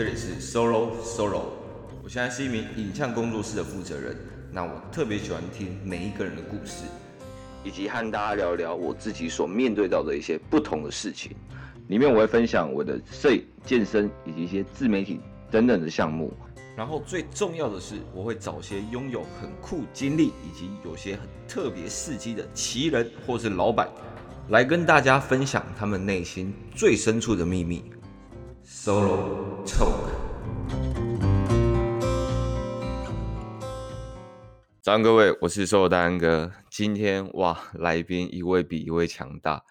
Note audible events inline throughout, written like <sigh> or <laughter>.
这里是 Solo Solo，我现在是一名影像工作室的负责人。那我特别喜欢听每一个人的故事，以及和大家聊聊我自己所面对到的一些不同的事情。里面我会分享我的摄影、健身以及一些自媒体等等的项目。然后最重要的是，我会找些拥有很酷经历以及有些很特别事迹的奇人或是老板，来跟大家分享他们内心最深处的秘密。Solo 早安各位，我是 Solo 大安哥。今天哇，来宾一位比一位强大。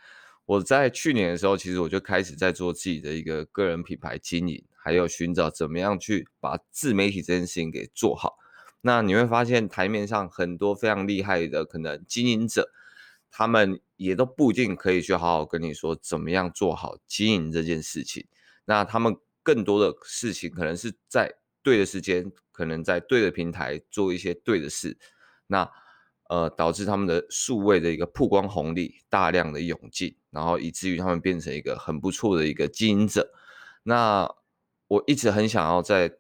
我在去年的时候，其实我就开始在做自己的一个个人品牌经营，还有寻找怎么样去把自媒体这件事情给做好。那你会发现台面上很多非常厉害的可能经营者，他们也都不一定可以去好好跟你说怎么样做好经营这件事情。那他们更多的事情，可能是在对的时间，可能在对的平台做一些对的事，那呃导致他们的数位的一个曝光红利大量的涌进，然后以至于他们变成一个很不错的一个经营者。那我一直很想要在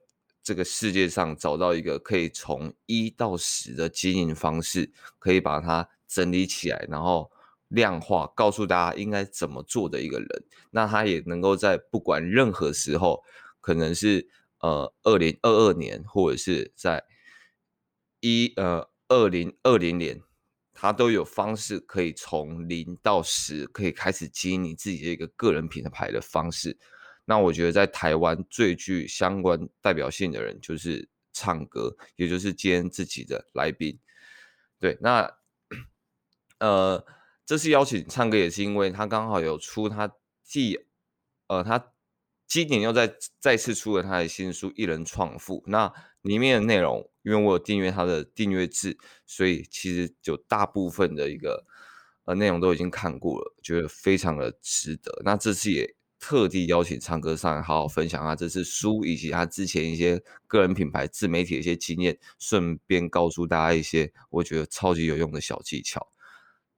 这个世界上找到一个可以从一到十的经营方式，可以把它整理起来，然后。量化告诉大家应该怎么做的一个人，那他也能够在不管任何时候，可能是呃二零二二年，或者是在一呃二零二零年，他都有方式可以从零到十，可以开始经营你自己的一个个人品牌的方式。那我觉得在台湾最具相关代表性的人就是唱歌，也就是今天自己的来宾。对，那 <clears throat> 呃。这次邀请唱歌也是因为他刚好有出他第，呃，他今年又再再次出了他的新书《一人创富》，那里面的内容，因为我有订阅他的订阅制，所以其实就大部分的一个呃内容都已经看过了，觉得非常的值得。那这次也特地邀请唱歌上来好好分享他这次书以及他之前一些个人品牌自媒体的一些经验，顺便告诉大家一些我觉得超级有用的小技巧。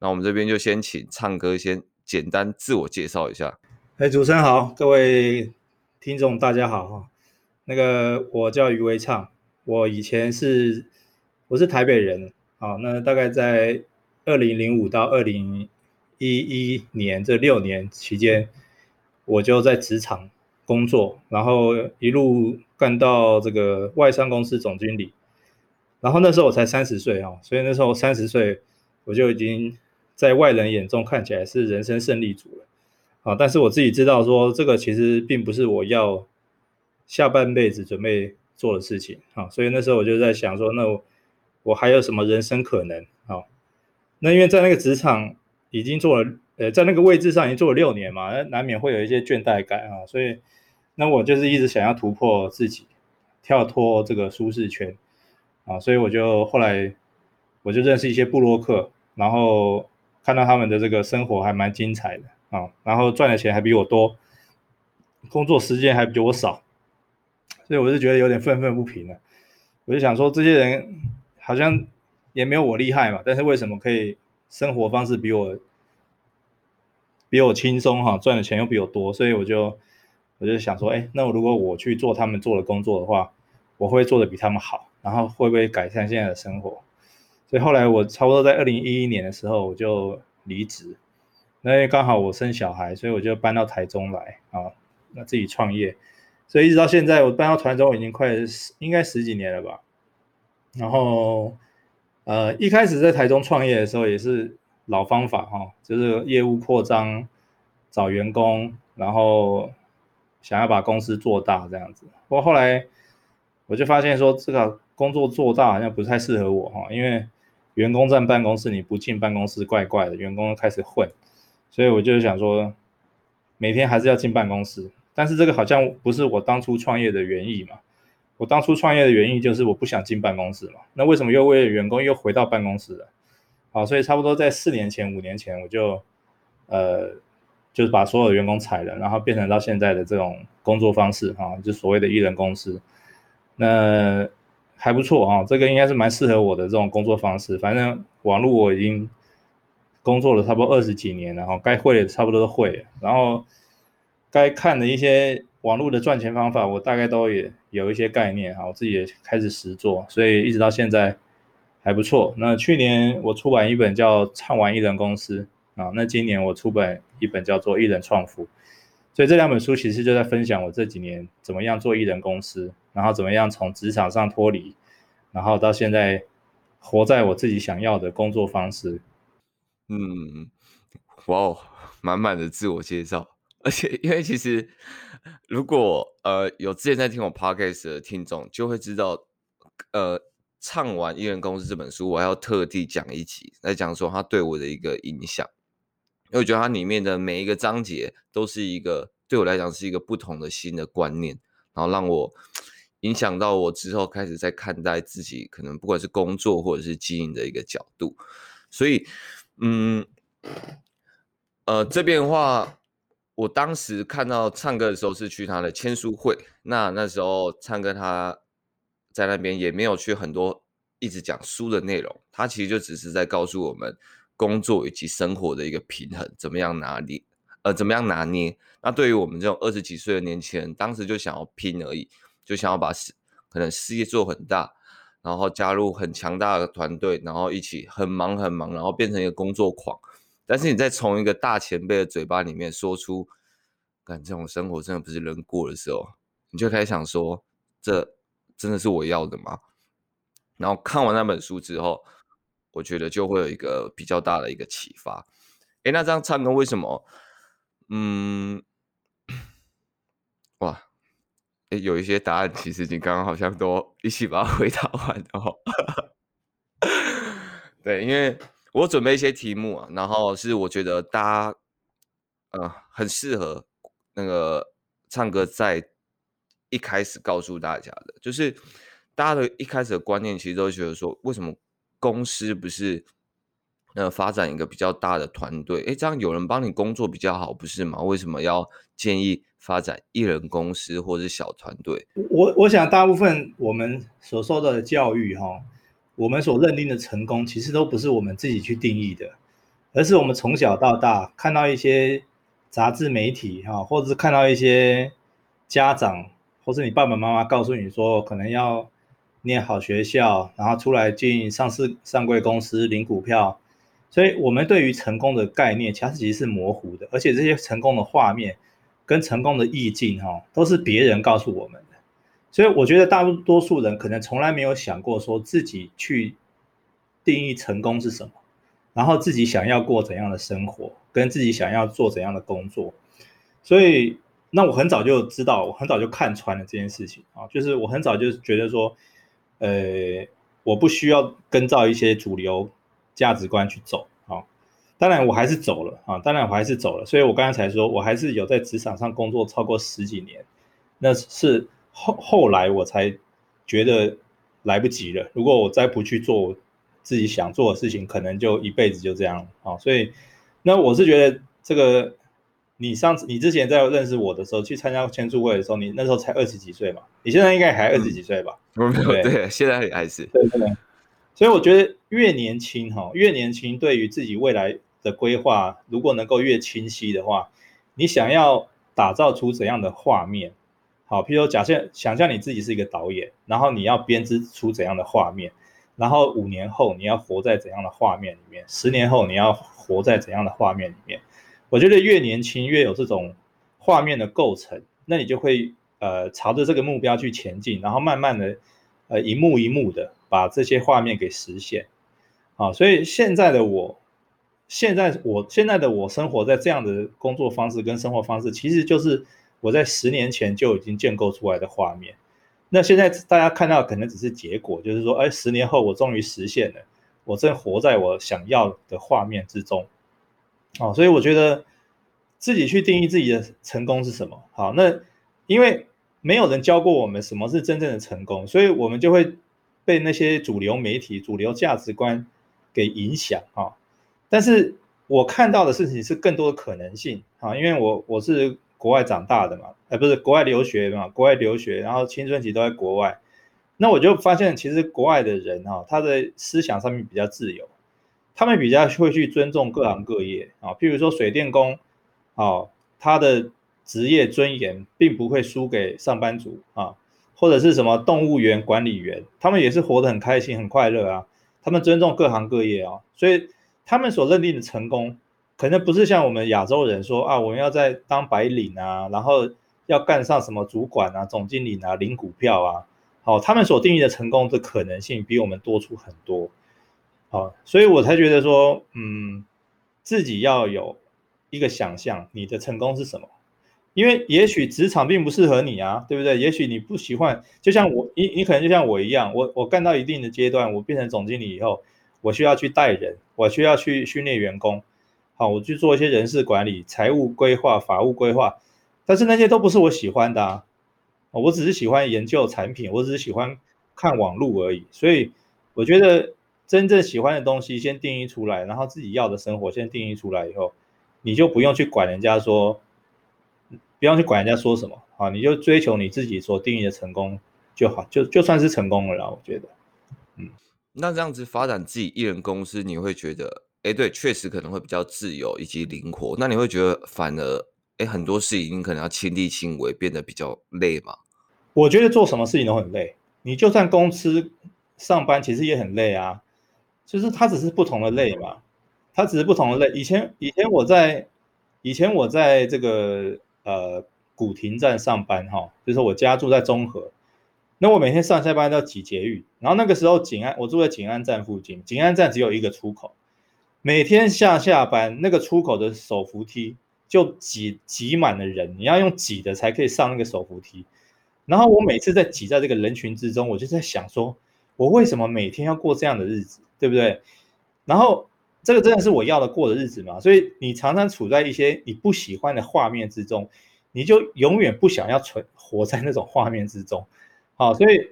那我们这边就先请唱歌先简单自我介绍一下。哎，主持人好，各位听众大家好哈。那个我叫余维唱，我以前是我是台北人，好，那大概在二零零五到二零一一年这六年期间，我就在职场工作，然后一路干到这个外商公司总经理，然后那时候我才三十岁啊，所以那时候三十岁我就已经。在外人眼中看起来是人生胜利组了，啊，但是我自己知道说这个其实并不是我要下半辈子准备做的事情，啊，所以那时候我就在想说，那我，我还有什么人生可能？啊，那因为在那个职场已经做了，呃，在那个位置上已经做了六年嘛，难免会有一些倦怠感啊，所以那我就是一直想要突破自己，跳脱这个舒适圈，啊，所以我就后来我就认识一些布洛克，然后。看到他们的这个生活还蛮精彩的啊，然后赚的钱还比我多，工作时间还比我少，所以我就觉得有点愤愤不平了。我就想说，这些人好像也没有我厉害嘛，但是为什么可以生活方式比我比我轻松哈，赚的钱又比我多？所以我就我就想说，哎，那我如果我去做他们做的工作的话，我会做的比他们好，然后会不会改善现在的生活？所以后来我差不多在二零一一年的时候我就离职，那因为刚好我生小孩，所以我就搬到台中来啊，那自己创业，所以一直到现在我搬到台中已经快十应该十几年了吧。然后呃一开始在台中创业的时候也是老方法哈，就是业务扩张，找员工，然后想要把公司做大这样子。不过后来我就发现说这个工作做大好像不太适合我哈，因为员工在办公室，你不进办公室怪怪的，员工开始混，所以我就想说，每天还是要进办公室。但是这个好像不是我当初创业的原意嘛。我当初创业的原因就是我不想进办公室嘛。那为什么又为了员工又回到办公室了？好，所以差不多在四年前、五年前，我就呃，就是把所有的员工裁了，然后变成到现在的这种工作方式哈，就所谓的一人公司。那还不错啊，这个应该是蛮适合我的这种工作方式。反正网络我已经工作了差不多二十几年了，然后该会的差不多都会。然后该看的一些网络的赚钱方法，我大概都也有一些概念哈，我自己也开始实做，所以一直到现在还不错。那去年我出版一本叫《畅玩艺人公司》啊，那今年我出版一本叫做《艺人创富》，所以这两本书其实就在分享我这几年怎么样做艺人公司，然后怎么样从职场上脱离，然后到现在活在我自己想要的工作方式。嗯，哇哦，满满的自我介绍。而且，因为其实，如果呃有之前在听我 podcast 的听众，就会知道，呃，唱完艺人公司这本书，我还要特地讲一集来讲说它对我的一个影响。因为我觉得它里面的每一个章节都是一个对我来讲是一个不同的新的观念，然后让我影响到我之后开始在看待自己可能不管是工作或者是经营的一个角度。所以，嗯，呃，这边的话。我当时看到唱歌的时候是去他的签书会，那那时候唱歌他在那边也没有去很多一直讲书的内容，他其实就只是在告诉我们工作以及生活的一个平衡怎么样拿捏，呃，怎么样拿捏。那对于我们这种二十几岁的年轻人，当时就想要拼而已，就想要把事可能事业做很大，然后加入很强大的团队，然后一起很忙很忙，然后变成一个工作狂。但是你再从一个大前辈的嘴巴里面说出“感这种生活真的不是人过的时候”，你就开始想说：“这真的是我要的吗？”然后看完那本书之后，我觉得就会有一个比较大的一个启发。哎，那这样唱歌为什么？嗯，<coughs> 哇，有一些答案其实你刚刚好像都一起把它 <laughs> 回答完了哦。<laughs> 对，因为。我准备一些题目啊，然后是我觉得大家，呃，很适合那个唱歌在一开始告诉大家的，就是大家的一开始的观念其实都觉得说，为什么公司不是呃发展一个比较大的团队？诶，这样有人帮你工作比较好，不是吗？为什么要建议发展一人公司或者是小团队？我我想大部分我们所受到的教育，哈。我们所认定的成功，其实都不是我们自己去定义的，而是我们从小到大看到一些杂志媒体哈，或者是看到一些家长，或是你爸爸妈妈告诉你说，可能要念好学校，然后出来进上市上柜公司领股票，所以我们对于成功的概念，其实是模糊的，而且这些成功的画面跟成功的意境哈，都是别人告诉我们的。所以我觉得大多数人可能从来没有想过说自己去定义成功是什么，然后自己想要过怎样的生活，跟自己想要做怎样的工作。所以那我很早就知道，我很早就看穿了这件事情啊，就是我很早就觉得说，呃，我不需要跟照一些主流价值观去走。当然我还是走了啊，当然我还是走了。所以我刚才才说我还是有在职场上工作超过十几年，那是。后后来我才觉得来不及了。如果我再不去做自己想做的事情，可能就一辈子就这样了啊。所以，那我是觉得这个，你上次你之前在认识我的时候，去参加签注会的时候，你那时候才二十几岁嘛？你现在应该还二十几岁吧？嗯、对，对，现在还是对。所以我觉得越年轻哈，越年轻，对于自己未来的规划，如果能够越清晰的话，你想要打造出怎样的画面？好，譬如，假设想象你自己是一个导演，然后你要编织出怎样的画面，然后五年后你要活在怎样的画面里面，十年后你要活在怎样的画面里面。我觉得越年轻越有这种画面的构成，那你就会呃朝着这个目标去前进，然后慢慢的呃一幕一幕的把这些画面给实现。好，所以现在的我，现在我现在的我生活在这样的工作方式跟生活方式，其实就是。我在十年前就已经建构出来的画面，那现在大家看到可能只是结果，就是说，哎，十年后我终于实现了，我正活在我想要的画面之中，哦，所以我觉得自己去定义自己的成功是什么，好，那因为没有人教过我们什么是真正的成功，所以我们就会被那些主流媒体、主流价值观给影响啊。但是我看到的事情是更多的可能性啊，因为我我是。国外长大的嘛，哎，不是国外留学嘛，国外留学，然后青春期都在国外，那我就发现，其实国外的人哈，他的思想上面比较自由，他们比较会去尊重各行各业啊，譬如说水电工，哦，他的职职业尊严并不会输给上班族啊，或者是什么动物园管理员，他们也是活得很开心、很快乐啊。他们尊重各行各业啊，所以他们所认定的成功，可能不是像我们亚洲人说啊，我们要在当白领啊，然后要干上什么主管啊、总经理啊、领股票啊。好，他们所定义的成功的可能性比我们多出很多。好，所以我才觉得说，嗯，自己要有一个想象，你的成功是什么？因为也许职场并不适合你啊，对不对？也许你不喜欢，就像我，你你可能就像我一样，我我干到一定的阶段，我变成总经理以后，我需要去带人，我需要去训练员工，好，我去做一些人事管理、财务规划、法务规划，但是那些都不是我喜欢的啊。我只是喜欢研究产品，我只是喜欢看网路而已。所以我觉得真正喜欢的东西先定义出来，然后自己要的生活先定义出来以后，你就不用去管人家说，不用去管人家说什么啊，你就追求你自己所定义的成功就好，就就算是成功了啦。我觉得，嗯，那这样子发展自己艺人公司，你会觉得，哎，对，确实可能会比较自由以及灵活。那你会觉得反而？诶，很多事情你可能要亲力亲为，变得比较累嘛？我觉得做什么事情都很累。你就算公司上班，其实也很累啊。就是它只是不同的累嘛，它只是不同的累。以前以前我在以前我在这个呃古亭站上班哈，就是我家住在中和，那我每天上下班都要挤捷运，然后那个时候景安我住在景安站附近，景安站只有一个出口，每天下下班那个出口的手扶梯。就挤挤满了人，你要用挤的才可以上那个手扶梯。然后我每次在挤在这个人群之中，我就在想说，我为什么每天要过这样的日子，对不对？然后这个真的是我要的过的日子吗？所以你常常处在一些你不喜欢的画面之中，你就永远不想要存活在那种画面之中。好，所以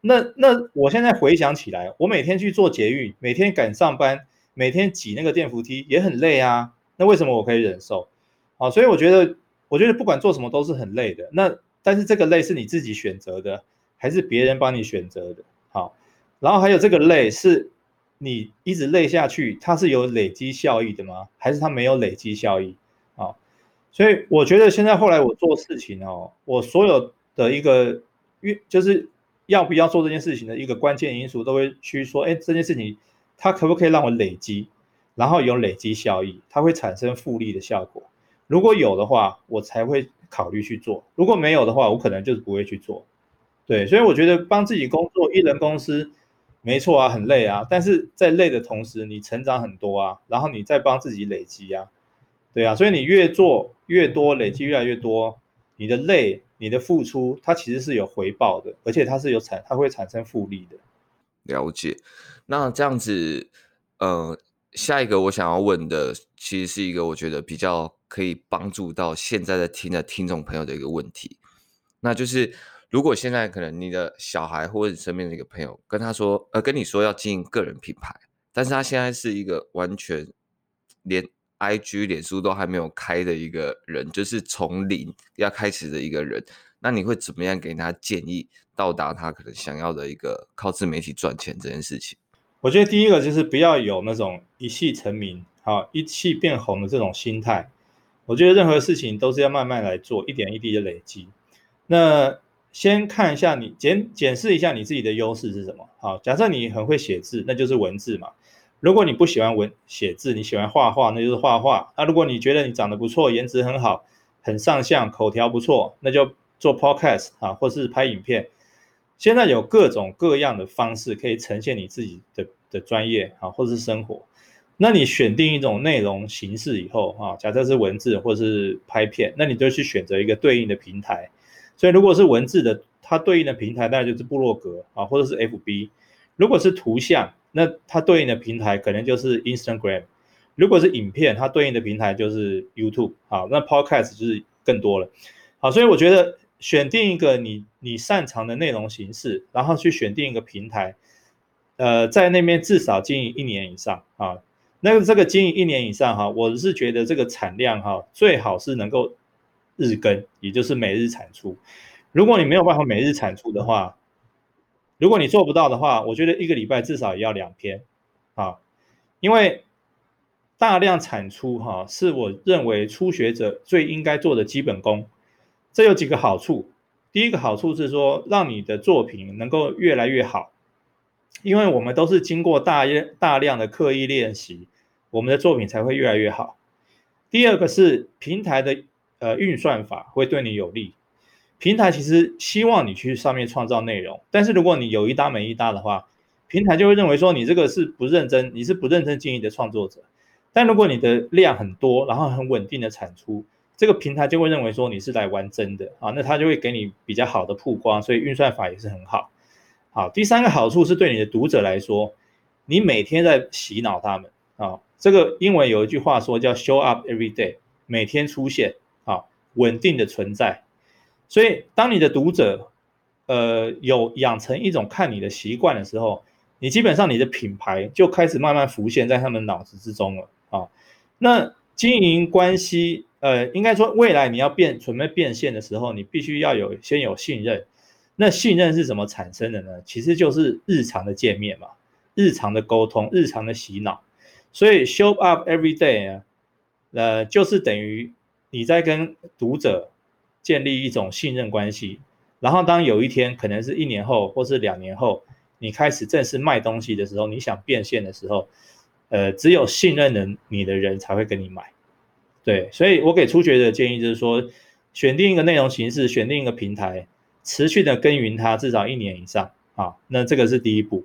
那那我现在回想起来，我每天去做捷运，每天赶上班，每天挤那个电扶梯也很累啊。那为什么我可以忍受？好，所以我觉得，我觉得不管做什么都是很累的。那但是这个累是你自己选择的，还是别人帮你选择的？好，然后还有这个累是你一直累下去，它是有累积效益的吗？还是它没有累积效益？好，所以我觉得现在后来我做事情哦，我所有的一个越就是要不要做这件事情的一个关键因素，都会去说，哎，这件事情它可不可以让我累积，然后有累积效益，它会产生复利的效果。如果有的话，我才会考虑去做；如果没有的话，我可能就是不会去做。对，所以我觉得帮自己工作，一人公司，没错啊，很累啊。但是在累的同时，你成长很多啊，然后你再帮自己累积啊，对啊。所以你越做越多，累积越来越多，你的累，你的付出，它其实是有回报的，而且它是有产，它会产生复利的。了解。那这样子，呃，下一个我想要问的，其实是一个我觉得比较。可以帮助到现在在听的听众朋友的一个问题，那就是如果现在可能你的小孩或者你身边的一个朋友跟他说，呃，跟你说要经营个人品牌，但是他现在是一个完全连 IG、脸书都还没有开的一个人，就是从零要开始的一个人，那你会怎么样给他建议，到达他可能想要的一个靠自媒体赚钱这件事情？我觉得第一个就是不要有那种一夕成名、好一气变红的这种心态。我觉得任何事情都是要慢慢来做，一点一滴的累积。那先看一下你检检视一下你自己的优势是什么？好，假设你很会写字，那就是文字嘛。如果你不喜欢文写字，你喜欢画画，那就是画画。那如果你觉得你长得不错，颜值很好，很上相，口条不错，那就做 podcast 啊，或是拍影片。现在有各种各样的方式可以呈现你自己的的专业啊，或是生活。那你选定一种内容形式以后，啊，假设是文字或是拍片，那你就去选择一个对应的平台。所以如果是文字的，它对应的平台当然就是部落格啊，或者是 FB。如果是图像，那它对应的平台可能就是 Instagram。如果是影片，它对应的平台就是 YouTube。好，那 Podcast 就是更多了。好，所以我觉得选定一个你你擅长的内容形式，然后去选定一个平台，呃，在那边至少经营一年以上啊。那个这个经营一年以上哈，我是觉得这个产量哈，最好是能够日更，也就是每日产出。如果你没有办法每日产出的话，如果你做不到的话，我觉得一个礼拜至少也要两篇啊，因为大量产出哈，是我认为初学者最应该做的基本功。这有几个好处。第一个好处是说，让你的作品能够越来越好，因为我们都是经过大大量的刻意练习，我们的作品才会越来越好。第二个是平台的呃运算法会对你有利。平台其实希望你去上面创造内容，但是如果你有一搭没一搭的话，平台就会认为说你这个是不认真，你是不认真经营的创作者。但如果你的量很多，然后很稳定的产出，这个平台就会认为说你是来玩真的啊，那它就会给你比较好的曝光，所以运算法也是很好。好，第三个好处是对你的读者来说，你每天在洗脑他们啊，这个英文有一句话说叫 show up every day，每天出现啊，稳定的存在。所以，当你的读者，呃，有养成一种看你的习惯的时候，你基本上你的品牌就开始慢慢浮现在他们脑子之中了啊。那经营关系，呃，应该说未来你要变准备变现的时候，你必须要有先有信任。那信任是怎么产生的呢？其实就是日常的见面嘛，日常的沟通，日常的洗脑。所以 show up every day 啊，呃，就是等于你在跟读者。建立一种信任关系，然后当有一天，可能是一年后或是两年后，你开始正式卖东西的时候，你想变现的时候，呃，只有信任的你的人才会跟你买。对，所以我给初学的建议就是说，选定一个内容形式，选定一个平台，持续的耕耘它至少一年以上啊，那这个是第一步。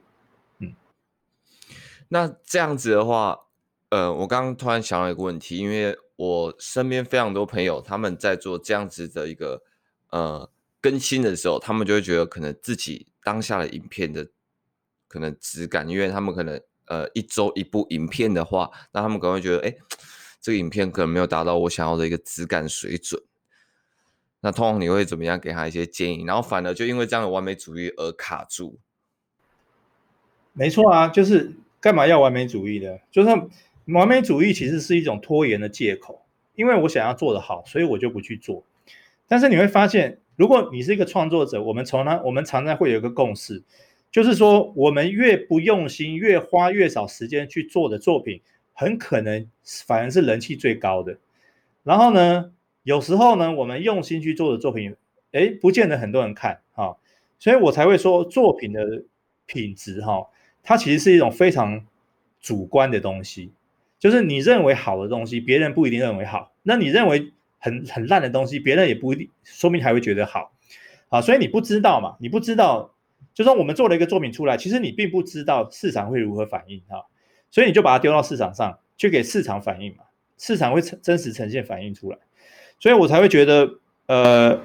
嗯，那这样子的话，呃，我刚刚突然想到一个问题，因为。我身边非常多朋友，他们在做这样子的一个呃更新的时候，他们就会觉得可能自己当下的影片的可能质感，因为他们可能呃一周一部影片的话，那他们可能会觉得，哎，这个影片可能没有达到我想要的一个质感水准。那通常你会怎么样给他一些建议？然后反而就因为这样的完美主义而卡住？没错啊，就是干嘛要完美主义的？就是。完美主义其实是一种拖延的借口，因为我想要做得好，所以我就不去做。但是你会发现，如果你是一个创作者，我们从来我们常常会有一个共识，就是说，我们越不用心，越花越少时间去做的作品，很可能反而是人气最高的。然后呢，有时候呢，我们用心去做的作品，诶，不见得很多人看哈，所以我才会说，作品的品质哈，它其实是一种非常主观的东西。就是你认为好的东西，别人不一定认为好；那你认为很很烂的东西，别人也不一定，说明还会觉得好。啊，所以你不知道嘛？你不知道，就说我们做了一个作品出来，其实你并不知道市场会如何反应啊。所以你就把它丢到市场上去给市场反应嘛，市场会真实呈现反应出来。所以我才会觉得，呃，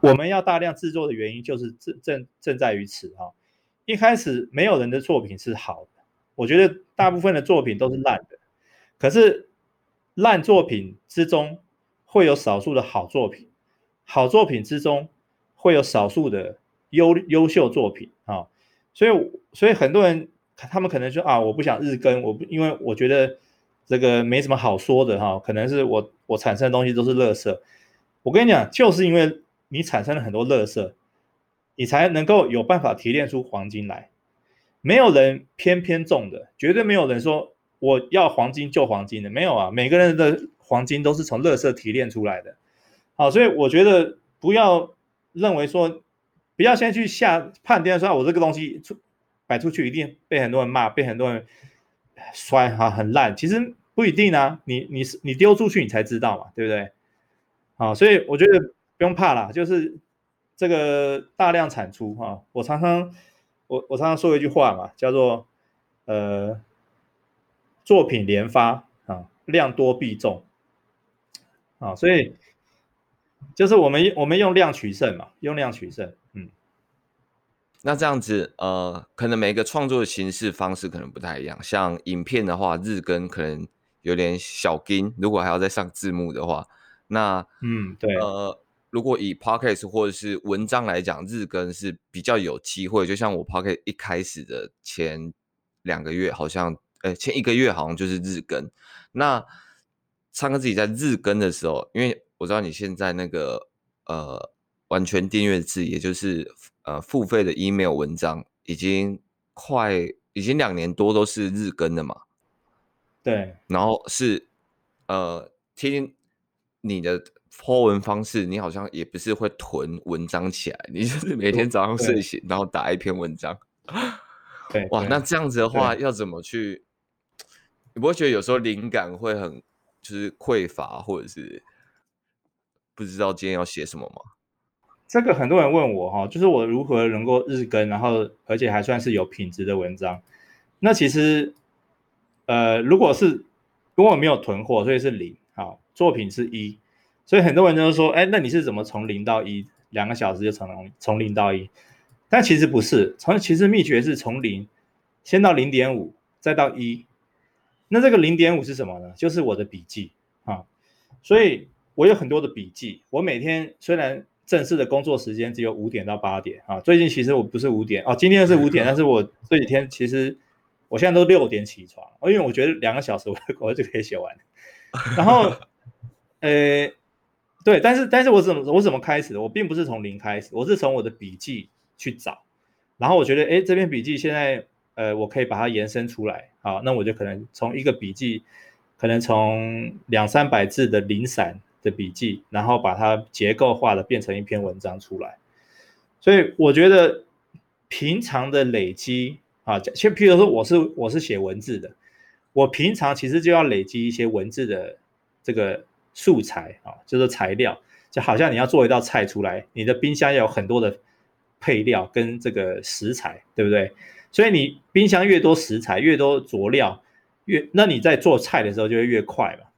我们要大量制作的原因就是正正正在于此哈。一开始没有人的作品是好的，我觉得大部分的作品都是烂的。可是，烂作品之中会有少数的好作品，好作品之中会有少数的优优秀作品啊，所以，所以很多人他们可能说啊，我不想日更，我不因为我觉得这个没什么好说的哈，可能是我我产生的东西都是垃圾。我跟你讲，就是因为你产生了很多垃圾，你才能够有办法提炼出黄金来。没有人偏偏中的，绝对没有人说。我要黄金就黄金的，没有啊，每个人的黄金都是从垃圾提炼出来的，好，所以我觉得不要认为说，不要先去下判断说，我这个东西出摆出去一定被很多人骂，被很多人摔哈很烂，其实不一定啊，你你你丢出去你才知道嘛，对不对？好，所以我觉得不用怕啦，就是这个大量产出哈，我常常我我常常说一句话嘛，叫做呃。作品连发啊，量多必中啊，所以就是我们我们用量取胜嘛，用量取胜。嗯，那这样子呃，可能每个创作的形式方式可能不太一样。像影片的话，日更可能有点小惊，如果还要再上字幕的话，那嗯对呃，如果以 Podcast 或者是文章来讲，日更是比较有机会。就像我 Podcast 一开始的前两个月，好像。呃，前一个月好像就是日更。那唱歌自己在日更的时候，因为我知道你现在那个呃完全订阅制，也就是呃付费的 email 文章，已经快已经两年多都是日更的嘛。对。然后是呃听你的 po 文方式，你好像也不是会囤文章起来，你就是每天早上睡醒，然后打一篇文章。对，哇，那这样子的话，要怎么去？你不会觉得有时候灵感会很就是匮乏，或者是不知道今天要写什么吗？这个很多人问我哈，就是我如何能够日更，然后而且还算是有品质的文章。那其实，呃，如果是如果没有囤货，所以是零，好，作品是一，所以很多人都说，哎，那你是怎么从零到一？两个小时就从从零到一？但其实不是，从其实秘诀是从零先到零点五，再到一。那这个零点五是什么呢？就是我的笔记啊，所以我有很多的笔记。我每天虽然正式的工作时间只有五点到八点啊，最近其实我不是五点哦，今天是五点，<laughs> 但是我这几天其实我现在都六点起床，因为我觉得两个小时我 <laughs> 我就可以写完。然后，呃，对，但是但是我怎么我怎么开始的？我并不是从零开始，我是从我的笔记去找，然后我觉得哎，这篇笔记现在。呃，我可以把它延伸出来，好，那我就可能从一个笔记，可能从两三百字的零散的笔记，然后把它结构化的变成一篇文章出来。所以我觉得平常的累积啊，就譬如说我是我是写文字的，我平常其实就要累积一些文字的这个素材啊，就是材料，就好像你要做一道菜出来，你的冰箱要有很多的配料跟这个食材，对不对？所以你冰箱越多食材，越多佐料，越那你在做菜的时候就会越快嘛。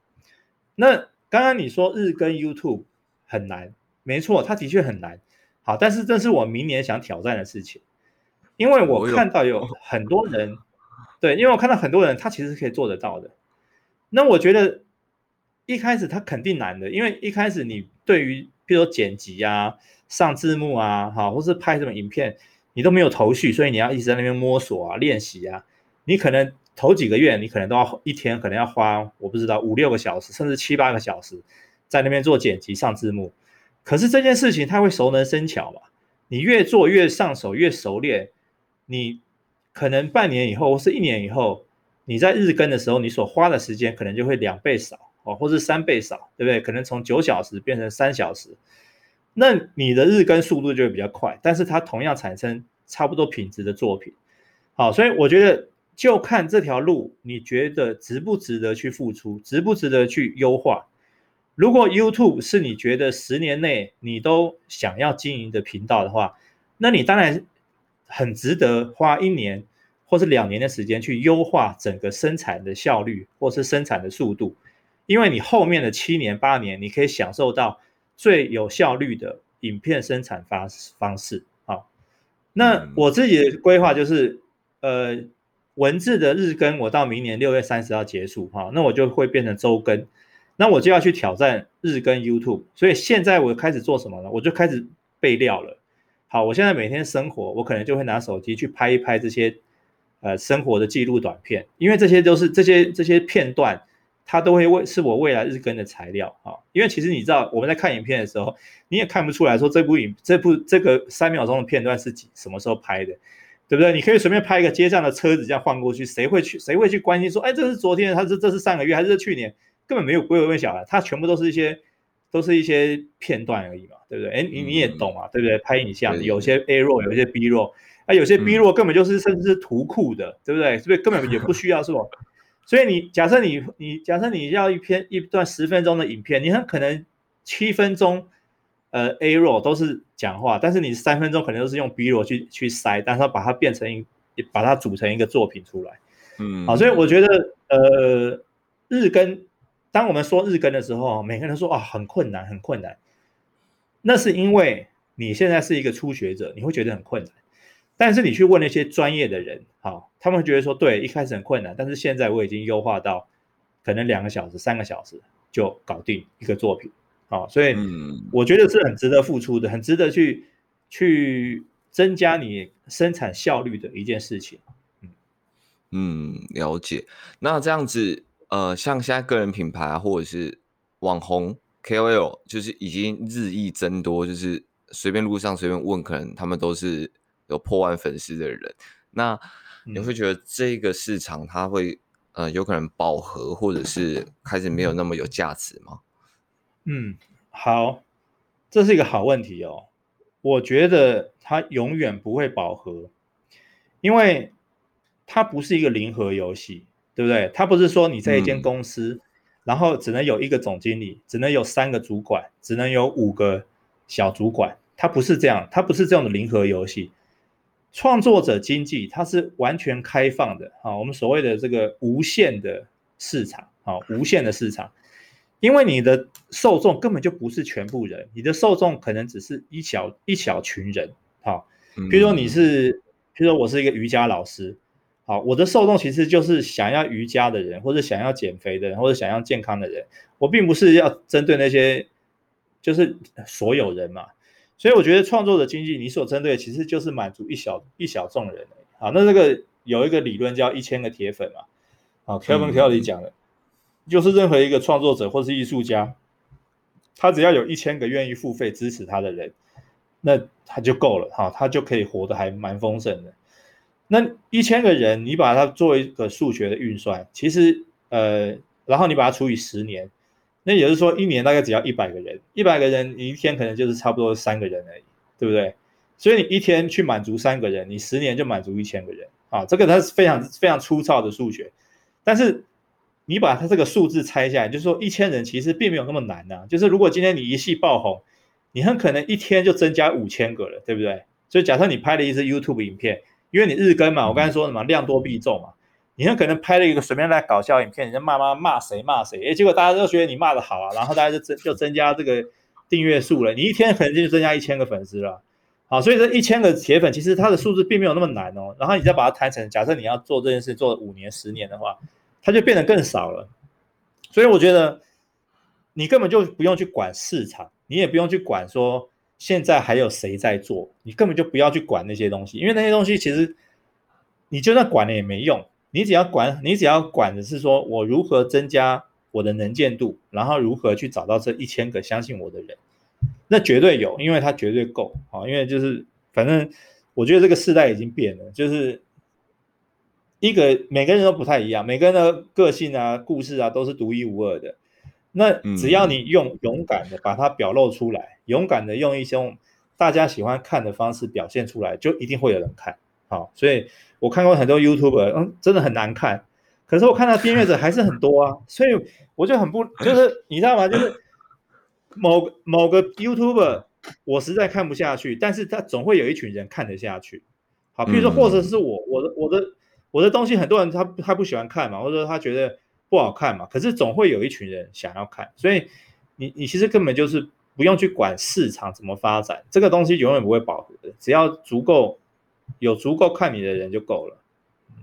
那刚刚你说日更 YouTube 很难，没错，它的确很难。好，但是这是我明年想挑战的事情，因为我看到有 <laughs> 很多人，对，因为我看到很多人他其实是可以做得到的。那我觉得一开始他肯定难的，因为一开始你对于比如说剪辑啊、上字幕啊，好，或是拍什么影片。你都没有头绪，所以你要一直在那边摸索啊、练习啊。你可能头几个月，你可能都要一天，可能要花我不知道五六个小时，甚至七八个小时，在那边做剪辑、上字幕。可是这件事情它会熟能生巧嘛？你越做越上手，越熟练，你可能半年以后或是一年以后，你在日更的时候，你所花的时间可能就会两倍少哦，或是三倍少，对不对？可能从九小时变成三小时。那你的日更速度就会比较快，但是它同样产生差不多品质的作品，好，所以我觉得就看这条路，你觉得值不值得去付出，值不值得去优化？如果 YouTube 是你觉得十年内你都想要经营的频道的话，那你当然很值得花一年或是两年的时间去优化整个生产的效率或是生产的速度，因为你后面的七年八年你可以享受到。最有效率的影片生产方方式，好，那我自己的规划就是，呃，文字的日更我到明年六月三十号结束，哈，那我就会变成周更，那我就要去挑战日更 YouTube，所以现在我开始做什么呢？我就开始备料了，好，我现在每天生活，我可能就会拿手机去拍一拍这些，呃，生活的记录短片，因为这些都是这些这些片段。它都会为是我未来日更的材料啊，因为其实你知道我们在看影片的时候，你也看不出来说这部影这部这个三秒钟的片段是几什么时候拍的，对不对？你可以随便拍一个街上的车子这样晃过去，谁会去谁会去关心说，哎，这是昨天，他是这是上个月还是去年？根本没有不会问小孩，它全部都是一些都是一些片段而已嘛，对不对？哎，你你也懂啊，对不对？拍影像有些 A roll，有一些 B roll，啊，有些 B roll 根本就是甚至是图库的，对不对？所以根本也不需要是吧？所以你假设你你假设你要一篇一段十分钟的影片，你很可能七分钟，呃，A roll 都是讲话，但是你三分钟可能都是用 B roll 去去塞，但是把它变成一把它组成一个作品出来，嗯，好，所以我觉得呃，日更，当我们说日更的时候，每个人都说啊很困难很困难，那是因为你现在是一个初学者，你会觉得很困难。但是你去问那些专业的人，好，他们会觉得说，对，一开始很困难，但是现在我已经优化到可能两个小时、三个小时就搞定一个作品，好，所以我觉得是很值得付出的，很值得去去增加你生产效率的一件事情。嗯嗯，了解。那这样子，呃，像现在个人品牌或者是网红 KOL，就是已经日益增多，就是随便路上随便问，可能他们都是。有破万粉丝的人，那你会觉得这个市场它会呃有可能饱和，或者是开始没有那么有价值吗？嗯，好，这是一个好问题哦。我觉得它永远不会饱和，因为它不是一个零和游戏，对不对？它不是说你在一间公司，嗯、然后只能有一个总经理，只能有三个主管，只能有五个小主管，它不是这样，它不是这样的零和游戏。创作者经济它是完全开放的啊，我们所谓的这个无限的市场啊，无限的市场。因为你的受众根本就不是全部人，你的受众可能只是一小一小群人，啊，比如说你是，比如说我是一个瑜伽老师，好，我的受众其实就是想要瑜伽的人，或者想要减肥的人，或者想要健康的人，我并不是要针对那些，就是所有人嘛，所以我觉得创作的经济，你所针对的其实就是满足一小一小众人，好，那这个有一个理论叫一千个铁粉嘛，好，Kevin Kelly 讲的。就是任何一个创作者或是艺术家，他只要有一千个愿意付费支持他的人，那他就够了哈，他就可以活得还蛮丰盛的。那一千个人，你把它作为一个数学的运算，其实呃，然后你把它除以十年，那也就是说一年大概只要一百个人，一百个人你一天可能就是差不多三个人而已，对不对？所以你一天去满足三个人，你十年就满足一千个人啊，这个它是非常非常粗糙的数学，但是。你把它这个数字拆下来，就是说一千人其实并没有那么难呐、啊。就是如果今天你一系爆红，你很可能一天就增加五千个了，对不对？所以假设你拍了一支 YouTube 影片，因为你日更嘛，我刚才说什么量多必中嘛，你很可能拍了一个随便来搞笑影片，人家骂骂骂谁骂谁，诶，结果大家都觉得你骂得好啊，然后大家就增就增加这个订阅数了，你一天可能就增加一千个粉丝了。好，所以这一千个铁粉其实它的数字并没有那么难哦。然后你再把它摊成，假设你要做这件事做五年、十年的话。它就变得更少了，所以我觉得你根本就不用去管市场，你也不用去管说现在还有谁在做，你根本就不要去管那些东西，因为那些东西其实你就算管了也没用，你只要管，你只要管的是说我如何增加我的能见度，然后如何去找到这一千个相信我的人，那绝对有，因为它绝对够啊，因为就是反正我觉得这个时代已经变了，就是。一个每个人都不太一样，每个人的个性啊、故事啊都是独一无二的。那只要你用勇敢的把它表露出来，嗯、勇敢的用一些大家喜欢看的方式表现出来，就一定会有人看。好，所以我看过很多 YouTuber，嗯，真的很难看，可是我看到订阅者还是很多啊，<laughs> 所以我就很不，就是你知道吗？就是某某个 YouTuber，我实在看不下去，但是他总会有一群人看得下去。好，比如说或者是我，我的我的。我的东西很多人他他不喜欢看嘛，或者说他觉得不好看嘛，可是总会有一群人想要看，所以你你其实根本就是不用去管市场怎么发展，这个东西永远不会饱和的，只要足够有足够看你的人就够了。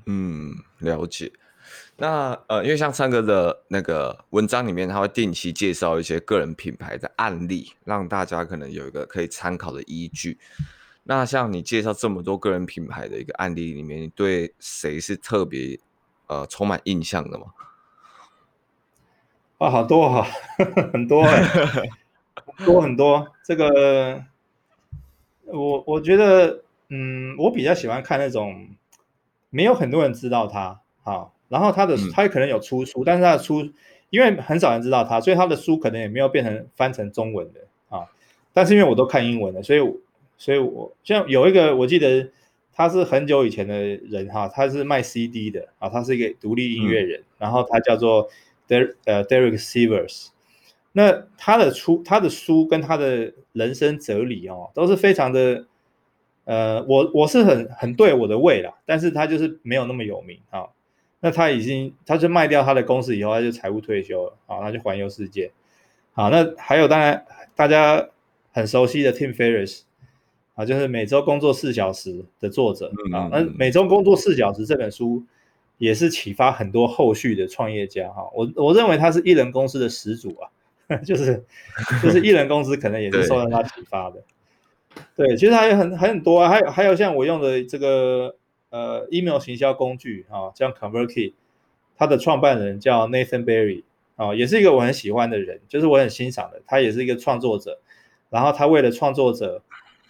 嗯，了解。那呃，因为像三哥的那个文章里面，他会定期介绍一些个人品牌的案例，让大家可能有一个可以参考的依据。那像你介绍这么多个人品牌的一个案例里面，你对谁是特别呃充满印象的吗？啊，好多 <laughs> 哈，<laughs> 很多哎，很多很多。这个我我觉得，嗯，我比较喜欢看那种没有很多人知道他，好，然后他的他可能有出书，嗯、但是他的书因为很少人知道他，所以他的书可能也没有变成翻成中文的啊。但是因为我都看英文的，所以。所以我像有一个，我记得他是很久以前的人哈，他是卖 CD 的啊，他是一个独立音乐人，嗯、然后他叫做 Der 呃 Derek Sivers，那他的出他的书跟他的人生哲理哦，都是非常的，呃，我我是很很对我的胃啦，但是他就是没有那么有名啊。那他已经他就卖掉他的公司以后，他就财务退休了啊，他就环游世界。好，那还有当然大家很熟悉的 Tim Ferriss。啊，就是每周工作四小时的作者啊，那每周工作四小时这本书也是启发很多后续的创业家哈。我我认为他是艺人公司的始祖啊，<laughs> 就是就是艺人公司可能也是受到他启发的。<laughs> 对，其实还有很很多啊，还有还有像我用的这个呃 email 行销工具啊，像 ConvertKit，它的创办人叫 Nathan Barry 啊，也是一个我很喜欢的人，就是我很欣赏的，他也是一个创作者，然后他为了创作者。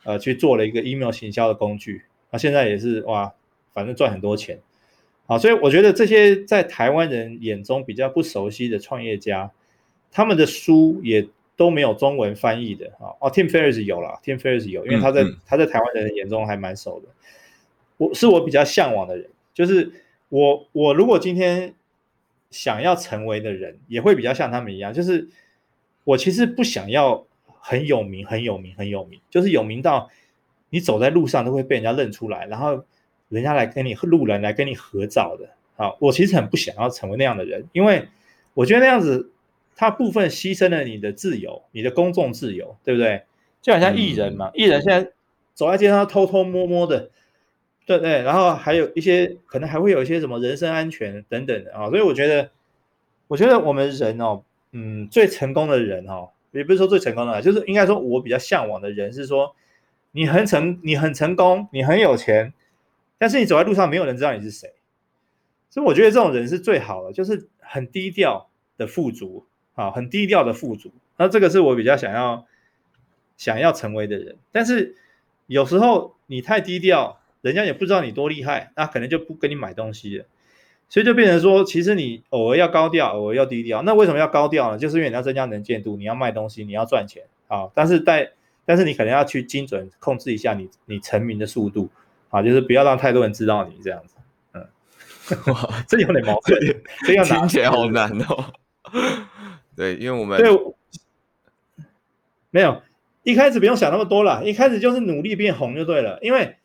呃，去做了一个 email 行销的工具，那、啊、现在也是哇，反正赚很多钱，啊，所以我觉得这些在台湾人眼中比较不熟悉的创业家，他们的书也都没有中文翻译的啊。哦，Tim Ferriss 有了，Tim Ferriss 有，因为他在、嗯、他在台湾人眼中还蛮熟的。我是我比较向往的人，就是我我如果今天想要成为的人，也会比较像他们一样，就是我其实不想要很有名，很有名，很有名，就是有名到你走在路上都会被人家认出来，然后人家来跟你路人来跟你合照的。啊，我其实很不想要成为那样的人，因为我觉得那样子，他部分牺牲了你的自由，你的公众自由，对不对？就好像艺人嘛，艺人现在走在街上偷偷摸摸的，对不对？然后还有一些可能还会有一些什么人身安全等等的啊，所以我觉得，我觉得我们人哦，嗯，最成功的人哦，也不是说最成功的，就是应该说我比较向往的人是说，你很成，你很成功，你很有钱，但是你走在路上没有人知道你是谁。所以我觉得这种人是最好的，就是很低调的富足啊，很低调的富足。那这个是我比较想要想要成为的人。但是有时候你太低调，人家也不知道你多厉害，那可能就不跟你买东西了。所以就变成说，其实你偶尔要高调，偶尔要低调。那为什么要高调呢？就是因为你要增加能见度，你要卖东西，你要赚钱啊。但是在但是你可能要去精准控制一下你你成名的速度啊，就是不要让太多人知道你这样子。嗯哇，<laughs> 这有点矛盾，这样听起来好难哦。对，因为我们对，没有一开始不用想那么多了，一开始就是努力变红就对了。因为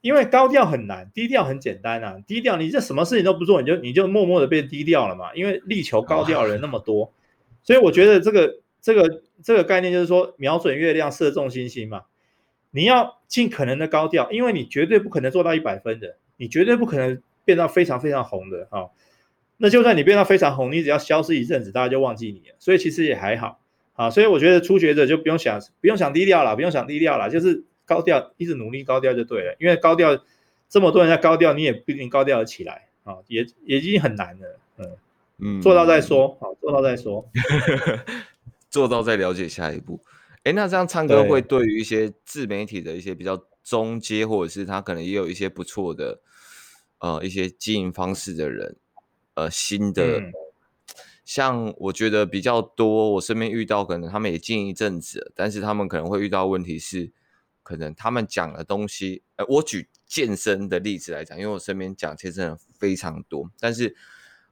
因为高调很难，低调很简单啊。低调，你这什么事情都不做，你就你就默默的变低调了嘛。因为力求高调的人那么多，所以我觉得这个这个这个概念就是说，瞄准月亮，射中星星嘛。你要尽可能的高调，因为你绝对不可能做到一百分的，你绝对不可能。变到非常非常红的啊，那就算你变到非常红，你只要消失一阵子，大家就忘记你了。所以其实也还好啊。所以我觉得初学者就不用想，不用想低调了，不用想低调了，就是高调，一直努力高调就对了。因为高调这么多人在高调，你也不一定高调得起来啊，也也已经很难了。嗯嗯，做到再说，好，做到再说，<laughs> 做到再了解下一步。哎，那这样唱歌会对于一些自媒体的一些比较中阶，或者是他可能也有一些不错的。呃，一些经营方式的人，呃，新的，嗯、像我觉得比较多，我身边遇到可能他们也进一阵子，但是他们可能会遇到问题是，可能他们讲的东西，呃，我举健身的例子来讲，因为我身边讲健身的非常多，但是，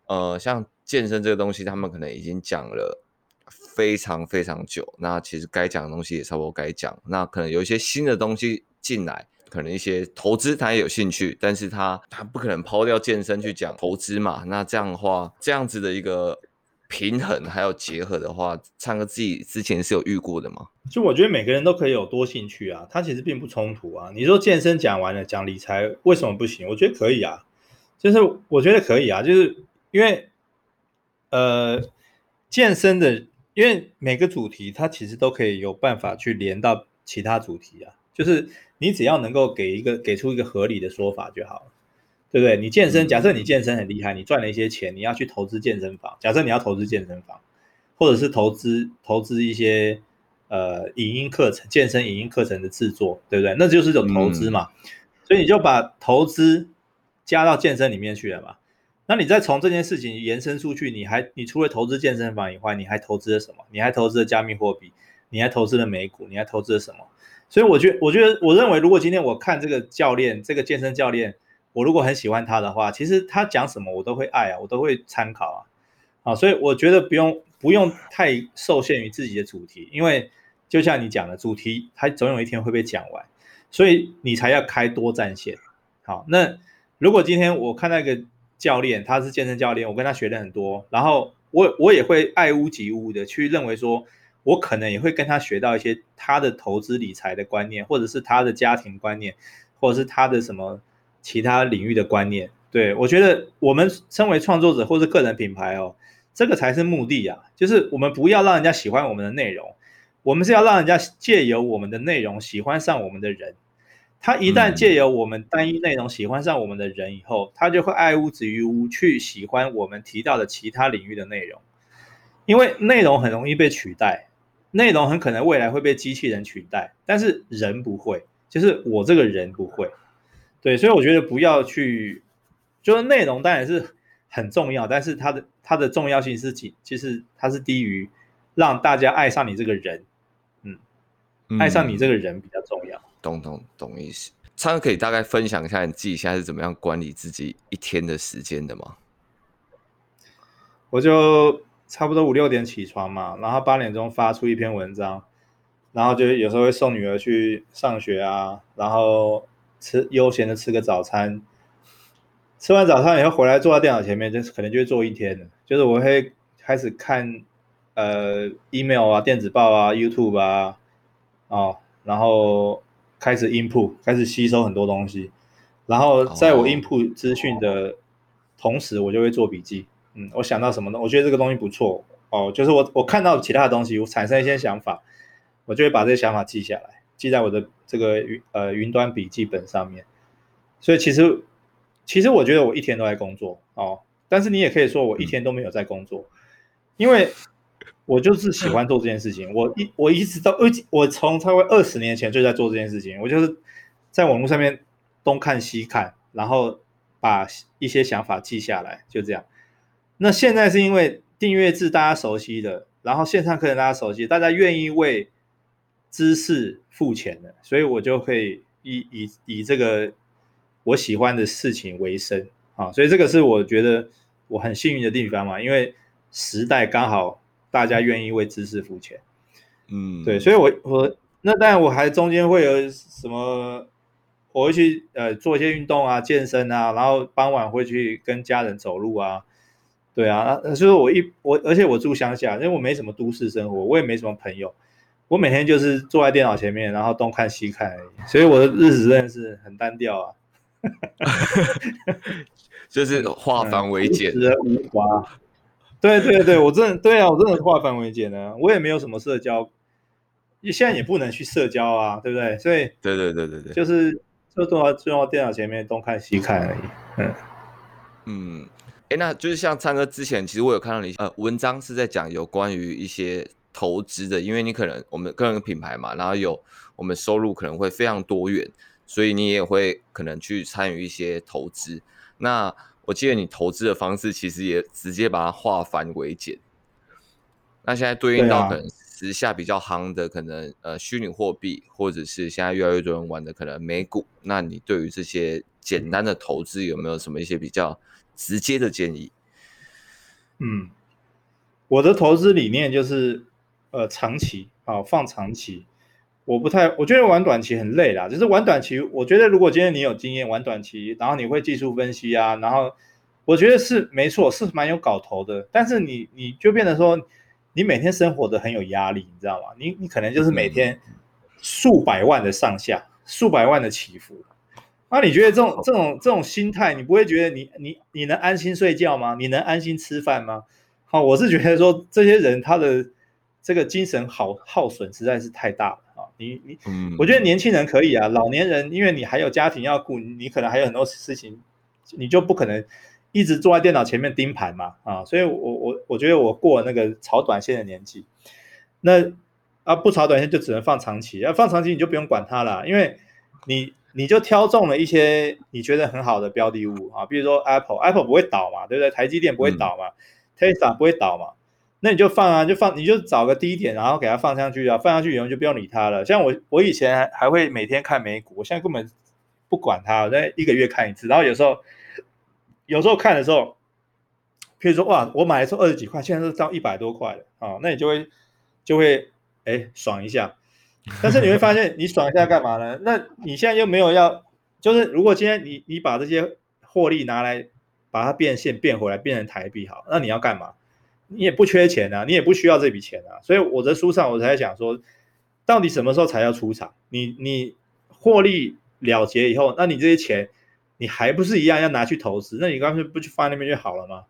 呃，像健身这个东西，他们可能已经讲了非常非常久，那其实该讲的东西也差不多该讲，那可能有一些新的东西进来。可能一些投资他也有兴趣，但是他他不可能抛掉健身去讲投资嘛。那这样的话，这样子的一个平衡还有结合的话，唱歌自己之前是有遇过的吗？就我觉得每个人都可以有多兴趣啊，他其实并不冲突啊。你说健身讲完了，讲理财为什么不行？我觉得可以啊，就是我觉得可以啊，就是因为呃健身的，因为每个主题它其实都可以有办法去连到其他主题啊，就是。你只要能够给一个给出一个合理的说法就好了，对不对？你健身，假设你健身很厉害，你赚了一些钱，你要去投资健身房。假设你要投资健身房，或者是投资投资一些呃影音课程、健身影音课程的制作，对不对？那就是一种投资嘛。嗯、所以你就把投资加到健身里面去了嘛。那你再从这件事情延伸出去，你还你除了投资健身房以外，你还投资了什么？你还投资了加密货币，你还投资了美股，你还投资了什么？所以我觉得，我觉得，我认为，如果今天我看这个教练，这个健身教练，我如果很喜欢他的话，其实他讲什么我都会爱啊，我都会参考啊，啊，所以我觉得不用不用太受限于自己的主题，因为就像你讲的，主题它总有一天会被讲完，所以你才要开多战线。好，那如果今天我看到一个教练，他是健身教练，我跟他学了很多，然后我我也会爱屋及乌的去认为说。我可能也会跟他学到一些他的投资理财的观念，或者是他的家庭观念，或者是他的什么其他领域的观念。对，我觉得我们身为创作者或者个人品牌哦，这个才是目的啊，就是我们不要让人家喜欢我们的内容，我们是要让人家借由我们的内容喜欢上我们的人。他一旦借由我们单一内容喜欢上我们的人以后，他就会爱屋及乌去喜欢我们提到的其他领域的内容，因为内容很容易被取代。内容很可能未来会被机器人取代，但是人不会，就是我这个人不会，对，所以我觉得不要去，就是内容当然是很重要，但是它的它的重要性是其，其实它是低于让大家爱上你这个人，嗯，嗯爱上你这个人比较重要。懂懂懂意思。昌哥可以大概分享一下你自己现在是怎么样管理自己一天的时间的吗？我就差不多五六点起床嘛，然后八点钟发出一篇文章，然后就有时候会送女儿去上学啊，然后吃悠闲的吃个早餐。吃完早餐以后回来坐在电脑前面，就是可能就会坐一天的。就是我会开始看呃 email 啊、电子报啊、YouTube 啊，哦，然后开始 input，开始吸收很多东西。然后在我 input 资讯的同时，我就会做笔记。嗯，我想到什么呢？我觉得这个东西不错哦，就是我我看到其他的东西，我产生一些想法，我就会把这些想法记下来，记在我的这个云呃云端笔记本上面。所以其实。其实我觉得我一天都在工作哦，但是你也可以说我一天都没有在工作，因为我就是喜欢做这件事情。我一我一直到二，我从差不多二十年前就在做这件事情。我就是在网络上面东看西看，然后把一些想法记下来，就这样。那现在是因为订阅制大家熟悉的，然后线上课程大家熟悉，大家愿意为知识付钱的，所以我就可以以以以这个。我喜欢的事情为生啊，所以这个是我觉得我很幸运的地方嘛，因为时代刚好大家愿意为知识付钱，嗯，对，所以我我那当然我还中间会有什么，我会去呃做一些运动啊，健身啊，然后傍晚会去跟家人走路啊，对啊，所以我一我而且我住乡下，因为我没什么都市生活，我也没什么朋友，我每天就是坐在电脑前面，然后东看西看而已，所以我的日子真的是很单调啊。<laughs> 就是化繁为简，无华。对对对，我真的对啊，我真的化繁为简呢。我也没有什么社交，你现在也不能去社交啊，对不对？所以，对对对对对，就是就坐在坐在电脑前面东看西看而已。嗯嗯，哎，那就是像灿哥之前，其实我有看到你呃文章是在讲有关于一些投资的，因为你可能我们个人品牌嘛，然后有我们收入可能会非常多元。所以你也会可能去参与一些投资。那我记得你投资的方式其实也直接把它化繁为简。那现在对应到可能时下比较夯的可能呃虚拟货币，或者是现在越来越多人玩的可能美股。那你对于这些简单的投资有没有什么一些比较直接的建议？嗯，我的投资理念就是呃长期啊，放长期。我不太，我觉得玩短期很累啦。就是玩短期，我觉得如果今天你有经验玩短期，然后你会技术分析啊，然后我觉得是没错，是蛮有搞头的。但是你你就变得说，你每天生活的很有压力，你知道吗？你你可能就是每天数百万的上下，数百万的起伏。那你觉得这种这种这种心态，你不会觉得你你你能安心睡觉吗？你能安心吃饭吗？好，我是觉得说这些人他的这个精神耗耗损实在是太大了啊。你你，我觉得年轻人可以啊，老年人因为你还有家庭要顾，你可能还有很多事情，你就不可能一直坐在电脑前面盯盘嘛啊，所以我我我觉得我过了那个炒短线的年纪，那啊不炒短线就只能放长期，要放长期你就不用管它了，因为你你就挑中了一些你觉得很好的标的物啊，比如说 Apple，Apple 不会倒嘛，对不对？台积电不会倒嘛，Tesla 不会倒嘛。那你就放啊，就放，你就找个低点，然后给它放上去啊，放上去以后就不用理它了。像我，我以前还会每天看美股，我现在根本不管它，我在一个月看一次。然后有时候，有时候看的时候，譬如说哇，我买的时候二十几块，现在是到一百多块了啊，那你就会就会哎爽一下。<laughs> 但是你会发现，你爽一下干嘛呢？那你现在又没有要，就是如果今天你你把这些获利拿来把它变现变回来变成台币好，那你要干嘛？你也不缺钱啊，你也不需要这笔钱啊，所以我的书上我才讲说，到底什么时候才要出场？你你获利了结以后，那你这些钱你还不是一样要拿去投资？那你干脆不去放那边就好了吗？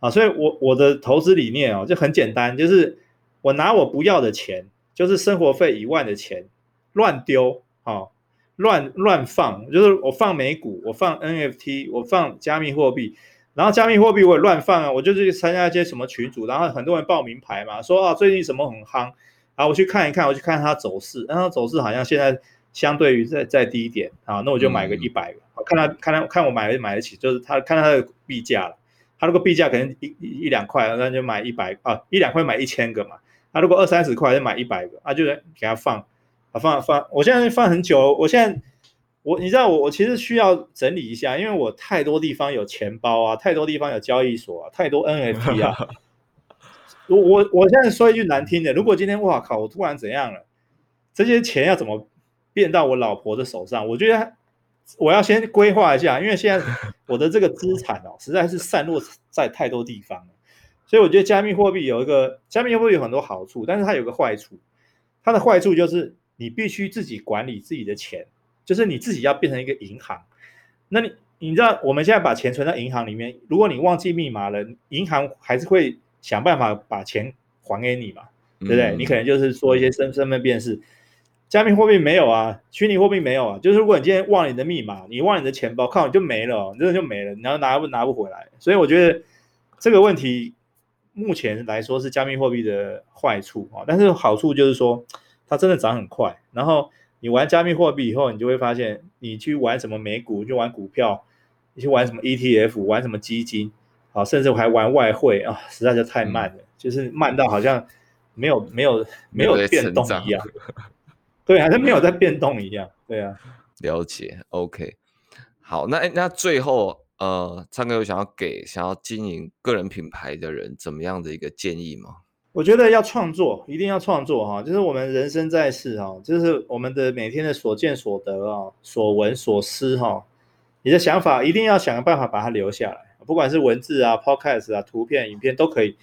啊，所以我我的投资理念哦就很简单，就是我拿我不要的钱，就是生活费以外的钱乱丢啊，乱乱放，就是我放美股，我放 NFT，我放加密货币。然后加密货币我也乱放啊，我就去参加一些什么群组，然后很多人报名牌嘛，说啊最近什么很夯，啊我去看一看，我去看它走势，然后走势好像现在相对于再再低一点啊，那我就买个一百个，看它看它看我买买得起，就是它看它的币价了，他那个币价可能一一两块，那就买一百啊一两块买一千个嘛，那如果二三十块就买一百个，啊，就是给他放，啊放放，我现在放很久，我现在我你知道我我其实需要整理一下，因为我太多地方有钱包啊，太多地方有交易所啊，太多 NFT 啊。<laughs> 我我我现在说一句难听的，如果今天哇靠，我突然怎样了，这些钱要怎么变到我老婆的手上？我觉得我要先规划一下，因为现在我的这个资产哦，实在是散落在太多地方了。所以我觉得加密货币有一个，加密货币有很多好处，但是它有个坏处，它的坏处就是你必须自己管理自己的钱，就是你自己要变成一个银行。那你你知道我们现在把钱存在银行里面，如果你忘记密码了，银行还是会。想办法把钱还给你嘛，对不对？嗯、你可能就是说一些身身份辨识，加密货币没有啊，虚拟货币没有啊。就是如果你今天忘了你的密码，你忘了你的钱包，靠你就没了，真的就没了，然后拿不拿不回来。所以我觉得这个问题目前来说是加密货币的坏处啊，但是好处就是说它真的涨很快。然后你玩加密货币以后，你就会发现，你去玩什么美股，就玩股票，你去玩什么 ETF，玩什么基金。啊，甚至我还玩外汇啊，实在是太慢了，嗯、就是慢到好像没有没有没有变动一样，<laughs> 对，好像没有在变动一样，对啊，了解，OK，好，那那最后呃，唱歌有想要给想要经营个人品牌的人怎么样的一个建议吗？我觉得要创作，一定要创作哈，就是我们人生在世哈，就是我们的每天的所见所得啊，所闻所思哈，你的想法一定要想个办法把它留下来。不管是文字啊、Podcast 啊、图片、影片都可以。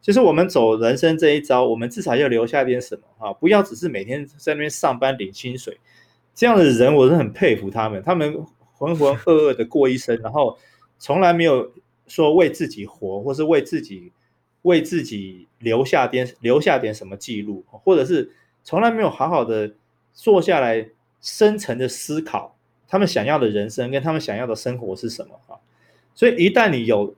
其实我们走人生这一遭，我们至少要留下点什么啊！不要只是每天在那边上班领薪水，这样的人我是很佩服他们。他们浑浑噩噩的过一生，然后从来没有说为自己活，或是为自己为自己留下点留下点什么记录，或者是从来没有好好的坐下来深层的思考他们想要的人生跟他们想要的生活是什么啊！所以，一旦你有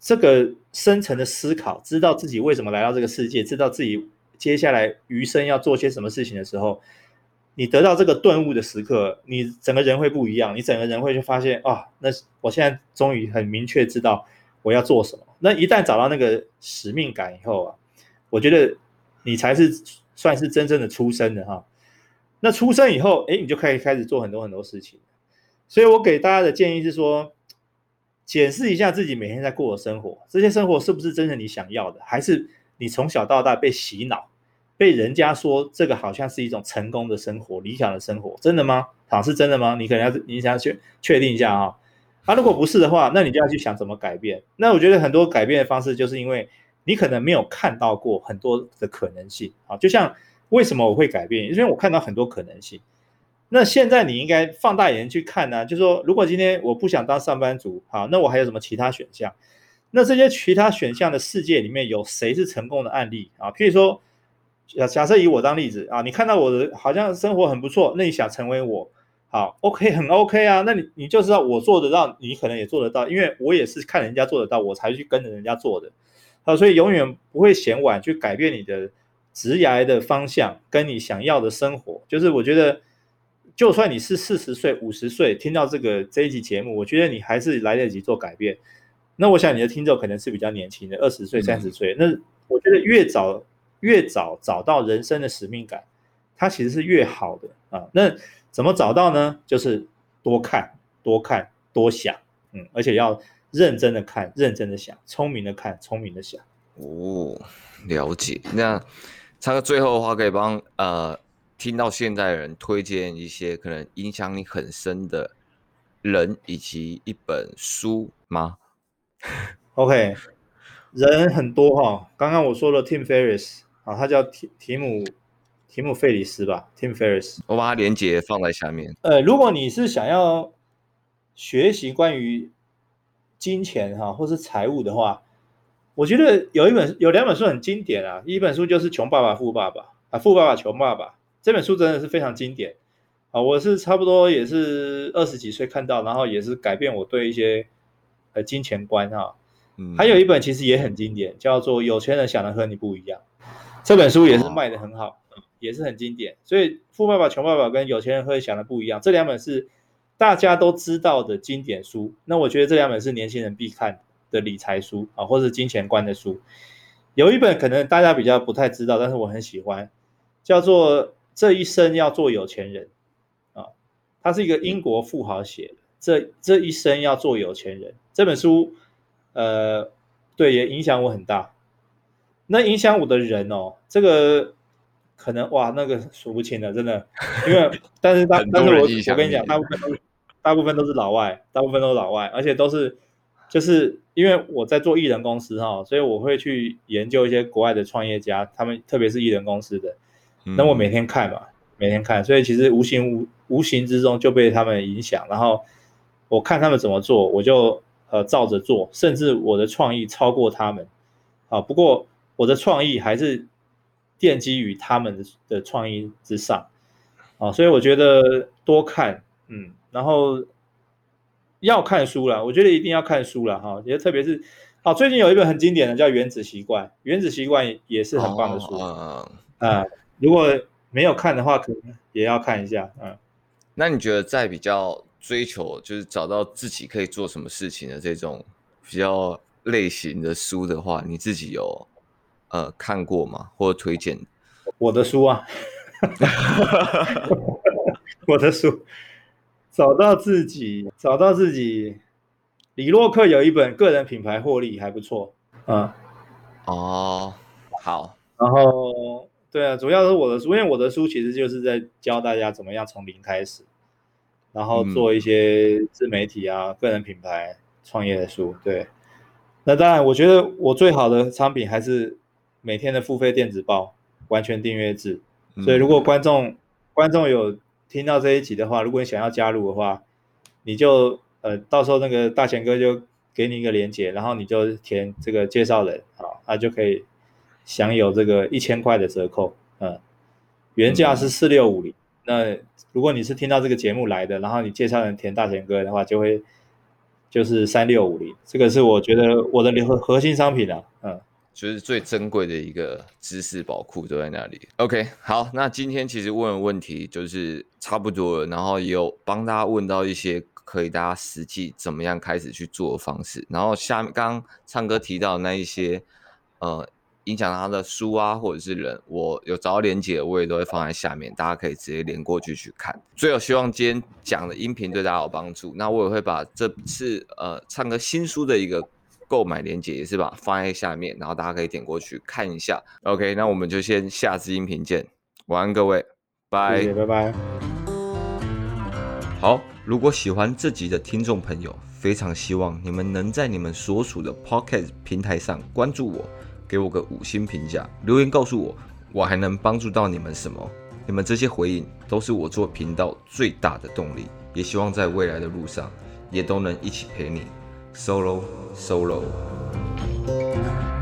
这个深层的思考，知道自己为什么来到这个世界，知道自己接下来余生要做些什么事情的时候，你得到这个顿悟的时刻，你整个人会不一样。你整个人会就发现啊，那我现在终于很明确知道我要做什么。那一旦找到那个使命感以后啊，我觉得你才是算是真正的出生的哈。那出生以后，哎，你就可以开始做很多很多事情。所以我给大家的建议是说，检视一下自己每天在过的生活，这些生活是不是真的你想要的？还是你从小到大被洗脑，被人家说这个好像是一种成功的生活、理想的生活，真的吗？好，是真的吗？你可能要你想要去确定一下啊。啊，如果不是的话，那你就要去想怎么改变。那我觉得很多改变的方式，就是因为你可能没有看到过很多的可能性啊。就像为什么我会改变？因为我看到很多可能性。那现在你应该放大眼去看呢、就说，如果今天我不想当上班族，好，那我还有什么其他选项？那这些其他选项的世界里面有谁是成功的案例啊？譬如说，假假设以我当例子啊，你看到我的好像生活很不错，那你想成为我，好，OK，很 OK 啊，那你你就知道我做得到，你可能也做得到，因为我也是看人家做得到，我才去跟着人家做的，好，所以永远不会嫌晚去改变你的职业的方向，跟你想要的生活，就是我觉得。就算你是四十岁、五十岁，听到这个这一集节目，我觉得你还是来得及做改变。那我想你的听众可能是比较年轻的，二十岁、三十岁。那我觉得越早越早找到人生的使命感，它其实是越好的啊。那怎么找到呢？就是多看、多看、多想，嗯，而且要认真的看、认真的想，聪明的看、聪明的想。哦，了解。那唱个最后的话，可以帮呃。听到现在的人推荐一些可能影响你很深的人以及一本书吗？OK，人很多哈。刚刚我说了 Tim Ferriss 啊，他叫提提姆提姆费里斯吧，Tim Ferriss。我把它连接放在下面。呃，如果你是想要学习关于金钱哈或是财务的话，我觉得有一本有两本书很经典啊。一本书就是《穷爸爸富爸爸》啊，《富爸爸穷爸爸》。这本书真的是非常经典啊！我是差不多也是二十几岁看到，然后也是改变我对一些呃金钱观哈。嗯，还有一本其实也很经典，叫做《有钱人想的和你不一样》。这本书也是卖的很好，也是很经典。所以《富爸爸穷爸爸》跟《有钱人会想的不一样》这两本是大家都知道的经典书。那我觉得这两本是年轻人必看的理财书啊，或是金钱观的书。有一本可能大家比较不太知道，但是我很喜欢，叫做《这一生要做有钱人》啊，他是一个英国富豪写的。这这一生要做有钱人这本书，呃，对，也影响我很大。那影响我的人哦，这个可能哇，那个数不清的，真的。因为 <laughs> 但是但但是我我跟你讲，大部分都大部分都是老外，大部分都是老外，而且都是就是因为我在做艺人公司哈，所以我会去研究一些国外的创业家，他们特别是艺人公司的。那我每天看嘛，每天看，所以其实无形无无形之中就被他们影响，然后。我看他们怎么做，我就呃照着做，甚至我的创意超过他们，啊，不过我的创意还是奠基于他们的的创意之上，啊，所以我觉得多看，嗯，然后要看书了，我觉得一定要看书了哈，也特别是，啊，最近有一本很经典的叫《原子习惯》，《原子习惯》也是很棒的书，啊、哦，如果没有看的话，可能也要看一下，嗯，那你觉得在比较？追求就是找到自己可以做什么事情的这种比较类型的书的话，你自己有呃看过吗？或者推荐？我的书啊，<laughs> 我的书，找到自己，找到自己。李洛克有一本个人品牌获利还不错，嗯，哦，好，然后对啊，主要是我的书，因为我的书其实就是在教大家怎么样从零开始。然后做一些自媒体啊、嗯、个人品牌创业的书，对。那当然，我觉得我最好的产品还是每天的付费电子报，完全订阅制。所以，如果观众、嗯、观众有听到这一集的话，如果你想要加入的话，你就呃，到时候那个大钱哥就给你一个链接，然后你就填这个介绍人啊，他就可以享有这个一千块的折扣。嗯，原价是四六五零。那如果你是听到这个节目来的，然后你介绍人填大钱哥的话，就会就是三六五零，这个是我觉得我的核核心商品啊，嗯，就是最珍贵的一个知识宝库都在那里。OK，好，那今天其实问的问题就是差不多了，然后也有帮大家问到一些可以大家实际怎么样开始去做的方式，然后下面刚唱歌提到那一些，呃。影响他的书啊，或者是人，我有找到连接，我也都会放在下面，大家可以直接连过去去看。最后希望今天讲的音频对大家有帮助，那我也会把这次呃唱歌新书的一个购买链接也是把它放在下面，然后大家可以点过去看一下。OK，那我们就先下支音频见，晚安各位，拜拜拜。好，如果喜欢这集的听众朋友，非常希望你们能在你们所属的 Podcast 平台上关注我。给我个五星评价，留言告诉我，我还能帮助到你们什么？你们这些回应都是我做频道最大的动力，也希望在未来的路上也都能一起陪你，Solo Solo。